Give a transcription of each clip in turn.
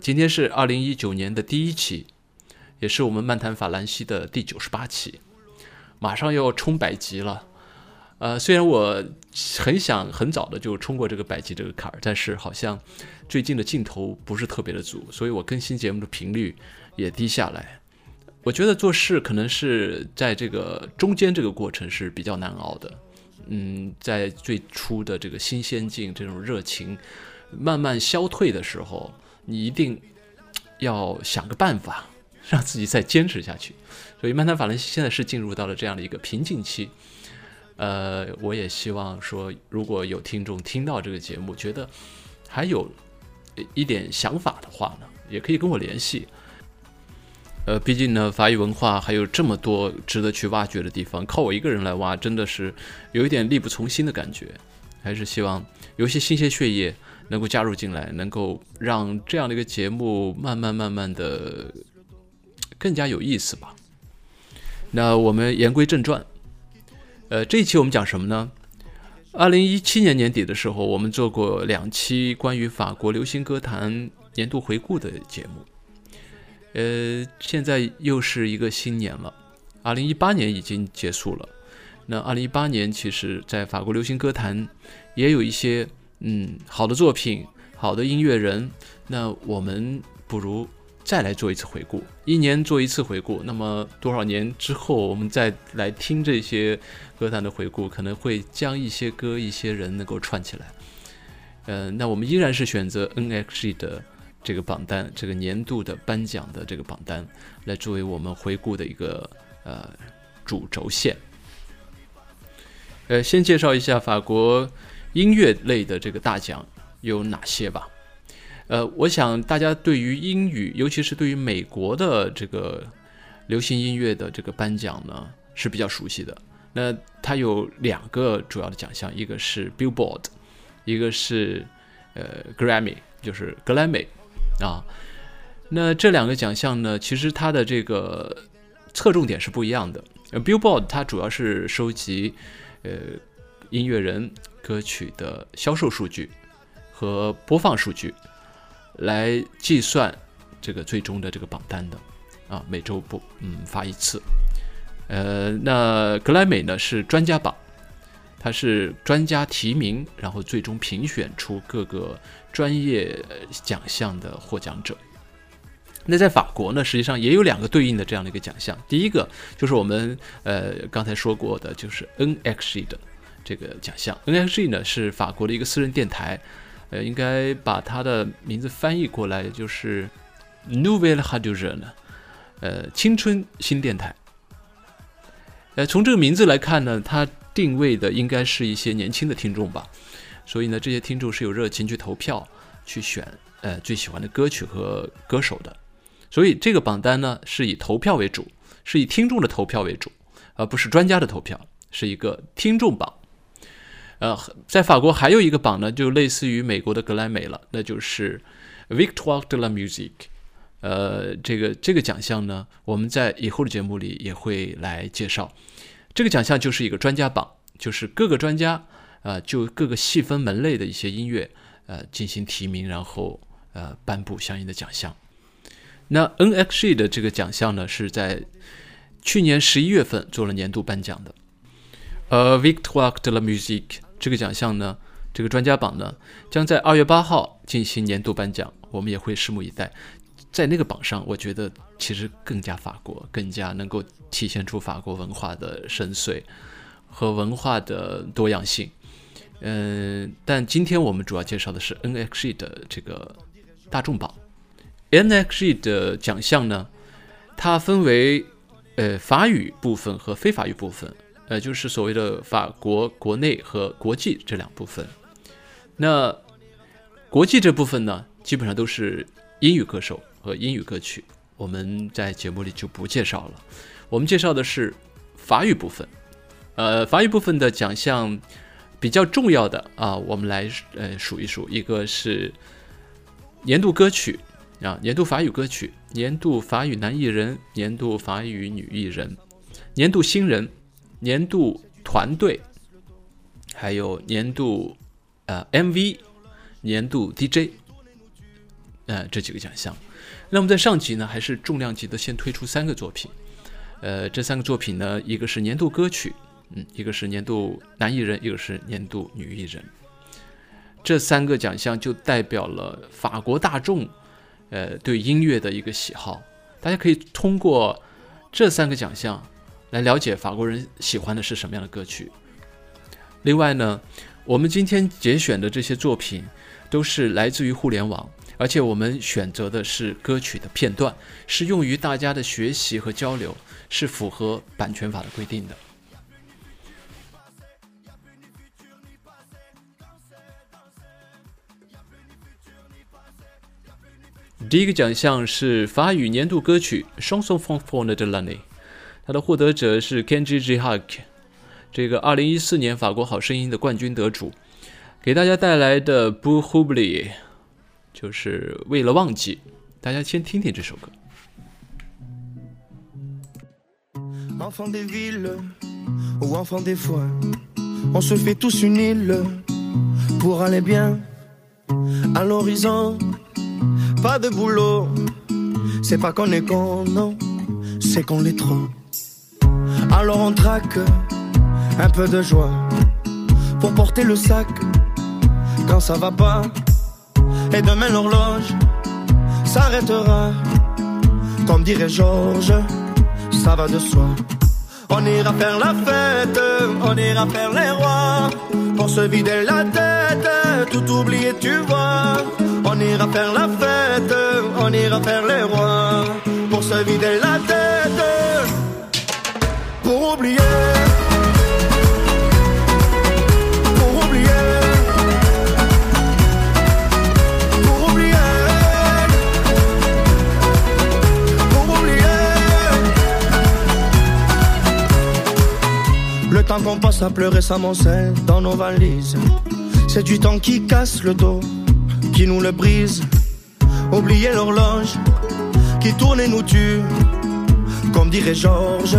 今天是二零一九年的第一期，也是我们漫谈法兰西的第九十八期，马上要冲百集了。呃，虽然我很想很早的就冲过这个百集这个坎儿，但是好像最近的劲头不是特别的足，所以我更新节目的频率也低下来。我觉得做事可能是在这个中间这个过程是比较难熬的。嗯，在最初的这个新鲜劲、这种热情慢慢消退的时候，你一定要想个办法 让自己再坚持下去。所以，曼坦法兰西现在是进入到了这样的一个瓶颈期。呃，我也希望说，如果有听众听到这个节目，觉得还有一点想法的话呢，也可以跟我联系。呃，毕竟呢，法语文化还有这么多值得去挖掘的地方，靠我一个人来挖，真的是有一点力不从心的感觉。还是希望有一些新鲜血液能够加入进来，能够让这样的一个节目慢慢慢慢的更加有意思吧。那我们言归正传。呃，这一期我们讲什么呢？二零一七年年底的时候，我们做过两期关于法国流行歌坛年度回顾的节目。呃，现在又是一个新年了，二零一八年已经结束了。那二零一八年，其实在法国流行歌坛也有一些嗯好的作品、好的音乐人。那我们不如。再来做一次回顾，一年做一次回顾，那么多少年之后，我们再来听这些歌坛的回顾，可能会将一些歌、一些人能够串起来。呃，那我们依然是选择 NXG 的这个榜单，这个年度的颁奖的这个榜单，来作为我们回顾的一个呃主轴线。呃，先介绍一下法国音乐类的这个大奖有哪些吧。呃，我想大家对于英语，尤其是对于美国的这个流行音乐的这个颁奖呢，是比较熟悉的。那它有两个主要的奖项，一个是 Billboard，一个是呃 Grammy，就是格莱美啊。那这两个奖项呢，其实它的这个侧重点是不一样的。Billboard 它主要是收集呃音乐人歌曲的销售数据和播放数据。来计算这个最终的这个榜单的啊，每周不嗯发一次。呃，那格莱美呢是专家榜，它是专家提名，然后最终评选出各个专业奖项的获奖者。那在法国呢，实际上也有两个对应的这样的一个奖项，第一个就是我们呃刚才说过的，就是 NXG 的这个奖项。NXG 呢是法国的一个私人电台。呃，应该把它的名字翻译过来，就是 Nouvelle Radio 呢，呃，青春新电台。呃，从这个名字来看呢，它定位的应该是一些年轻的听众吧，所以呢，这些听众是有热情去投票去选呃最喜欢的歌曲和歌手的，所以这个榜单呢是以投票为主，是以听众的投票为主，而不是专家的投票，是一个听众榜。呃，在法国还有一个榜呢，就类似于美国的格莱美了，那就是 Victoire de la Musique。呃，这个这个奖项呢，我们在以后的节目里也会来介绍。这个奖项就是一个专家榜，就是各个专家啊，就各个细分门类的一些音乐呃进行提名，然后呃颁布相应的奖项。那 NXG 的这个奖项呢，是在去年十一月份做了年度颁奖的。呃，Victoire de la Musique。这个奖项呢，这个专家榜呢，将在二月八号进行年度颁奖，我们也会拭目以待。在那个榜上，我觉得其实更加法国，更加能够体现出法国文化的深邃和文化的多样性。嗯，但今天我们主要介绍的是 NXG 的这个大众榜。NXG 的奖项呢，它分为呃法语部分和非法语部分。呃，就是所谓的法国国内和国际这两部分。那国际这部分呢，基本上都是英语歌手和英语歌曲，我们在节目里就不介绍了。我们介绍的是法语部分。呃，法语部分的奖项比较重要的啊，我们来呃数一数，一个是年度歌曲啊，年度法语歌曲，年度法语男艺人，年度法语女艺人，年度新人，年度团队，还有年度呃 MV，年度 DJ。呃，这几个奖项，那么在上集呢，还是重量级的，先推出三个作品。呃，这三个作品呢，一个是年度歌曲，嗯，一个是年度男艺人，一个是年度女艺人。这三个奖项就代表了法国大众，呃，对音乐的一个喜好。大家可以通过这三个奖项来了解法国人喜欢的是什么样的歌曲。另外呢，我们今天节选的这些作品都是来自于互联网。而且我们选择的是歌曲的片段，是用于大家的学习和交流，是符合版权法的规定的。第一个奖项是法语年度歌曲《Chanson for f o n de l'année》，它的获得者是 Kenji j h a k 这个二零一四年法国好声音的冠军得主，给大家带来的《Pour oublier》。就是为了忘记，大家先听听这首歌。Alors on traque un peu de joie pour porter le sac quand ça va pas. Et demain l'horloge s'arrêtera. Comme dirait Georges, ça va de soi. On ira faire la fête, on ira faire les rois. Pour se vider la tête, tout oublier, tu vois. On ira faire la fête, on ira faire les rois. Pour se vider la tête, pour oublier. temps qu'on passe à pleurer sa moncelle dans nos valises. C'est du temps qui casse le dos, qui nous le brise. Oublier l'horloge qui tourne et nous tue. Comme dirait Georges,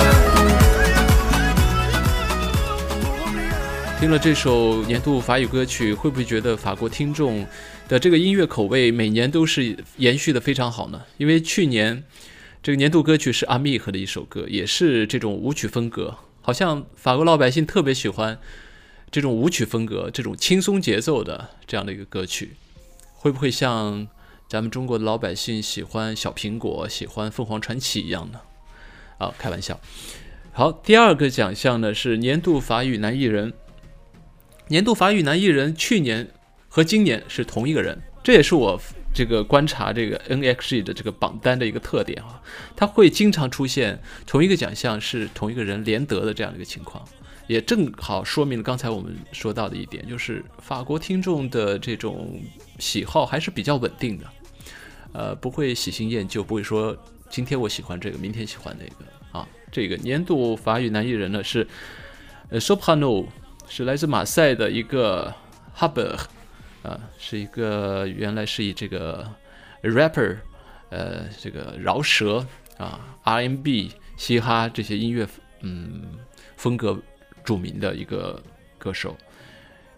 听了这首年度法语歌曲，会不会觉得法国听众的这个音乐口味每年都是延续的非常好呢？因为去年这个年度歌曲是阿密和的一首歌，也是这种舞曲风格，好像法国老百姓特别喜欢这种舞曲风格、这种轻松节奏的这样的一个歌曲，会不会像？咱们中国的老百姓喜欢小苹果，喜欢凤凰传奇一样呢，啊，开玩笑。好，第二个奖项呢是年度法语男艺人。年度法语男艺人去年和今年是同一个人，这也是我这个观察这个 NXG 的这个榜单的一个特点啊，他会经常出现同一个奖项是同一个人连得的这样的一个情况。也正好说明了刚才我们说到的一点，就是法国听众的这种喜好还是比较稳定的。呃，不会喜新厌旧，不会说今天我喜欢这个，明天喜欢那个啊。这个年度法语男艺人呢是呃 Soprano，是来自马赛的一个 Huber，啊，是一个原来是以这个 rapper，呃，这个饶舌啊，R&B、嘻哈这些音乐嗯风格著名的一个歌手。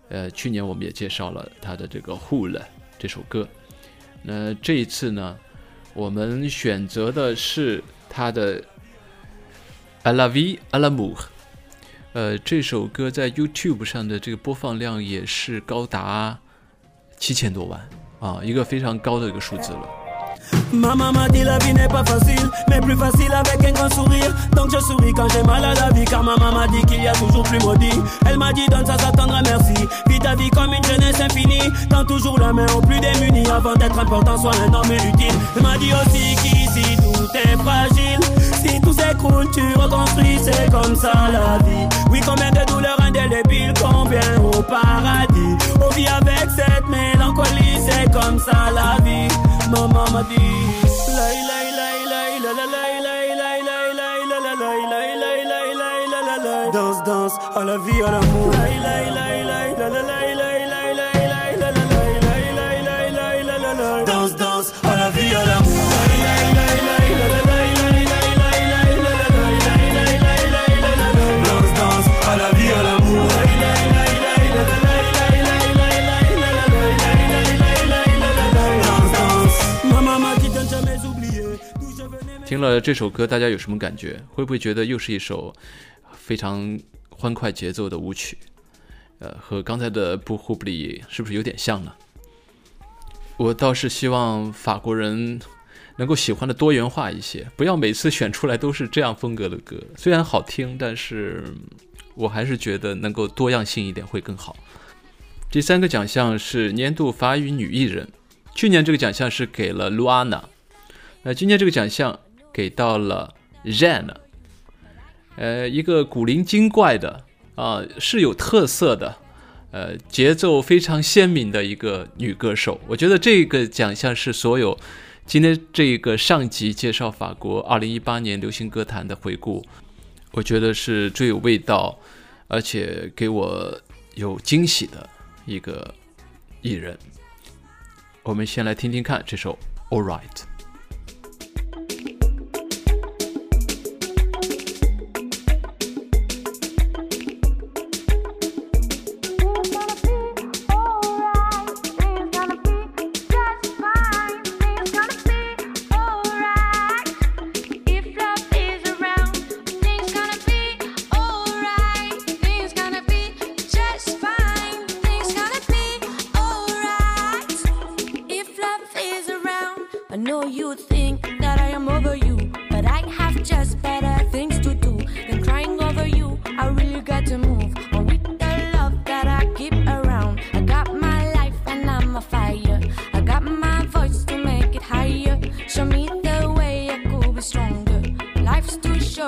呃，去年我们也介绍了他的这个 Who 了这首歌。那这一次呢，我们选择的是他的《Alavi a l'amour》。呃，这首歌在 YouTube 上的这个播放量也是高达七千多万啊，一个非常高的一个数字了。Ma maman dit la vie n'est pas facile, mais plus facile avec un grand sourire. Donc je souris quand j'ai mal à la vie, car ma maman dit qu'il y a toujours plus maudit. Elle m'a dit donne ça s'attendre à merci. Vis ta vie comme une jeunesse infinie, tends toujours la main aux plus démunis avant d'être important, soit un homme utile. Elle m'a dit aussi qu'ici tout est fragile. C'est comme ça la vie. Oui, combien de douleurs indélébiles, combien au paradis. On vit avec cette mélancolie, c'est comme ça la vie. Maman m'a dit, 了这首歌，大家有什么感觉？会不会觉得又是一首非常欢快节奏的舞曲？呃，和刚才的《不呼不里》是不是有点像呢？我倒是希望法国人能够喜欢的多元化一些，不要每次选出来都是这样风格的歌。虽然好听，但是我还是觉得能够多样性一点会更好。第三个奖项是年度法语女艺人，去年这个奖项是给了 Luana，那今年这个奖项给到了 Jeanne，呃，一个古灵精怪的啊、是有特色的，呃，节奏非常鲜明的一个女歌手。我觉得这个奖项是所有今天这个上集介绍法国2018年流行歌坛的回顾，我觉得是最有味道，而且给我有惊喜的一个艺人。我们先来听听看这首《All Right》。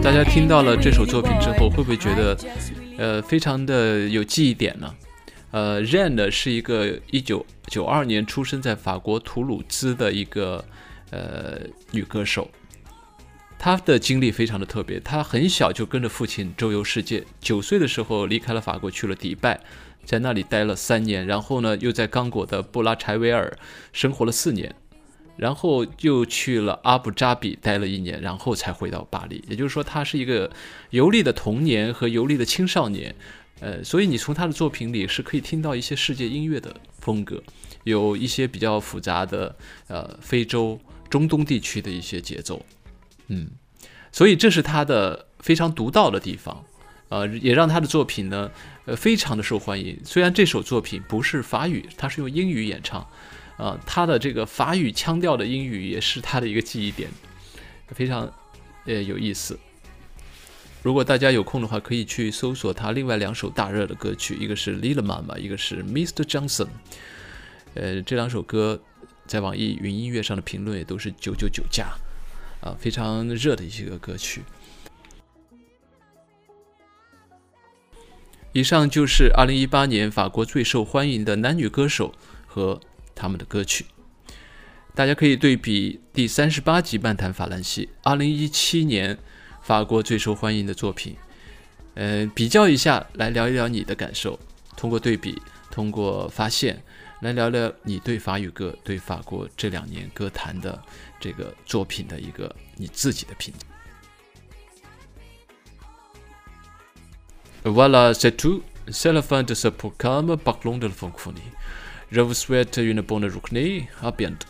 大家听到了这首作品之后，会不会觉得呃非常的有记忆点呢？呃，Zend 是一个一九九二年出生在法国图鲁兹的一个呃女歌手，她的经历非常的特别，她很小就跟着父亲周游世界，九岁的时候离开了法国去了迪拜。在那里待了三年，然后呢又在刚果的布拉柴维尔生活了四年。然后又去了阿布扎比待了一年，然后才回到巴黎。也就是说，他是一个游历的童年和游历的青少年，呃，所以你从他的作品里是可以听到一些世界音乐的风格，有一些比较复杂的呃非洲、中东地区的一些节奏，嗯，所以这是他的非常独到的地方，呃，也让他的作品呢，呃，非常的受欢迎。虽然这首作品不是法语，他是用英语演唱。啊，他的这个法语腔调的英语也是他的一个记忆点，非常呃有意思。如果大家有空的话，可以去搜索他另外两首大热的歌曲，一个是《Lila Mama》，一个是《Mr. Johnson》。呃，这两首歌在网易云音乐上的评论也都是九九九加，啊，非常热的一些个歌曲。以上就是二零一八年法国最受欢迎的男女歌手和他们的歌曲。大家可以对比第三十八集漫谈法兰西二零一七年法国最受欢迎的作品。嗯比较一下来聊一聊你的感受。通过对比通过发现来聊聊你对法语歌对法国这两年歌坛的这个作品的一个你自己的评价。Voilà, c'est tout. C'est la fin de ce programme. Parlons de la francophonie. Je vous souhaite une bonne journée. À bientôt.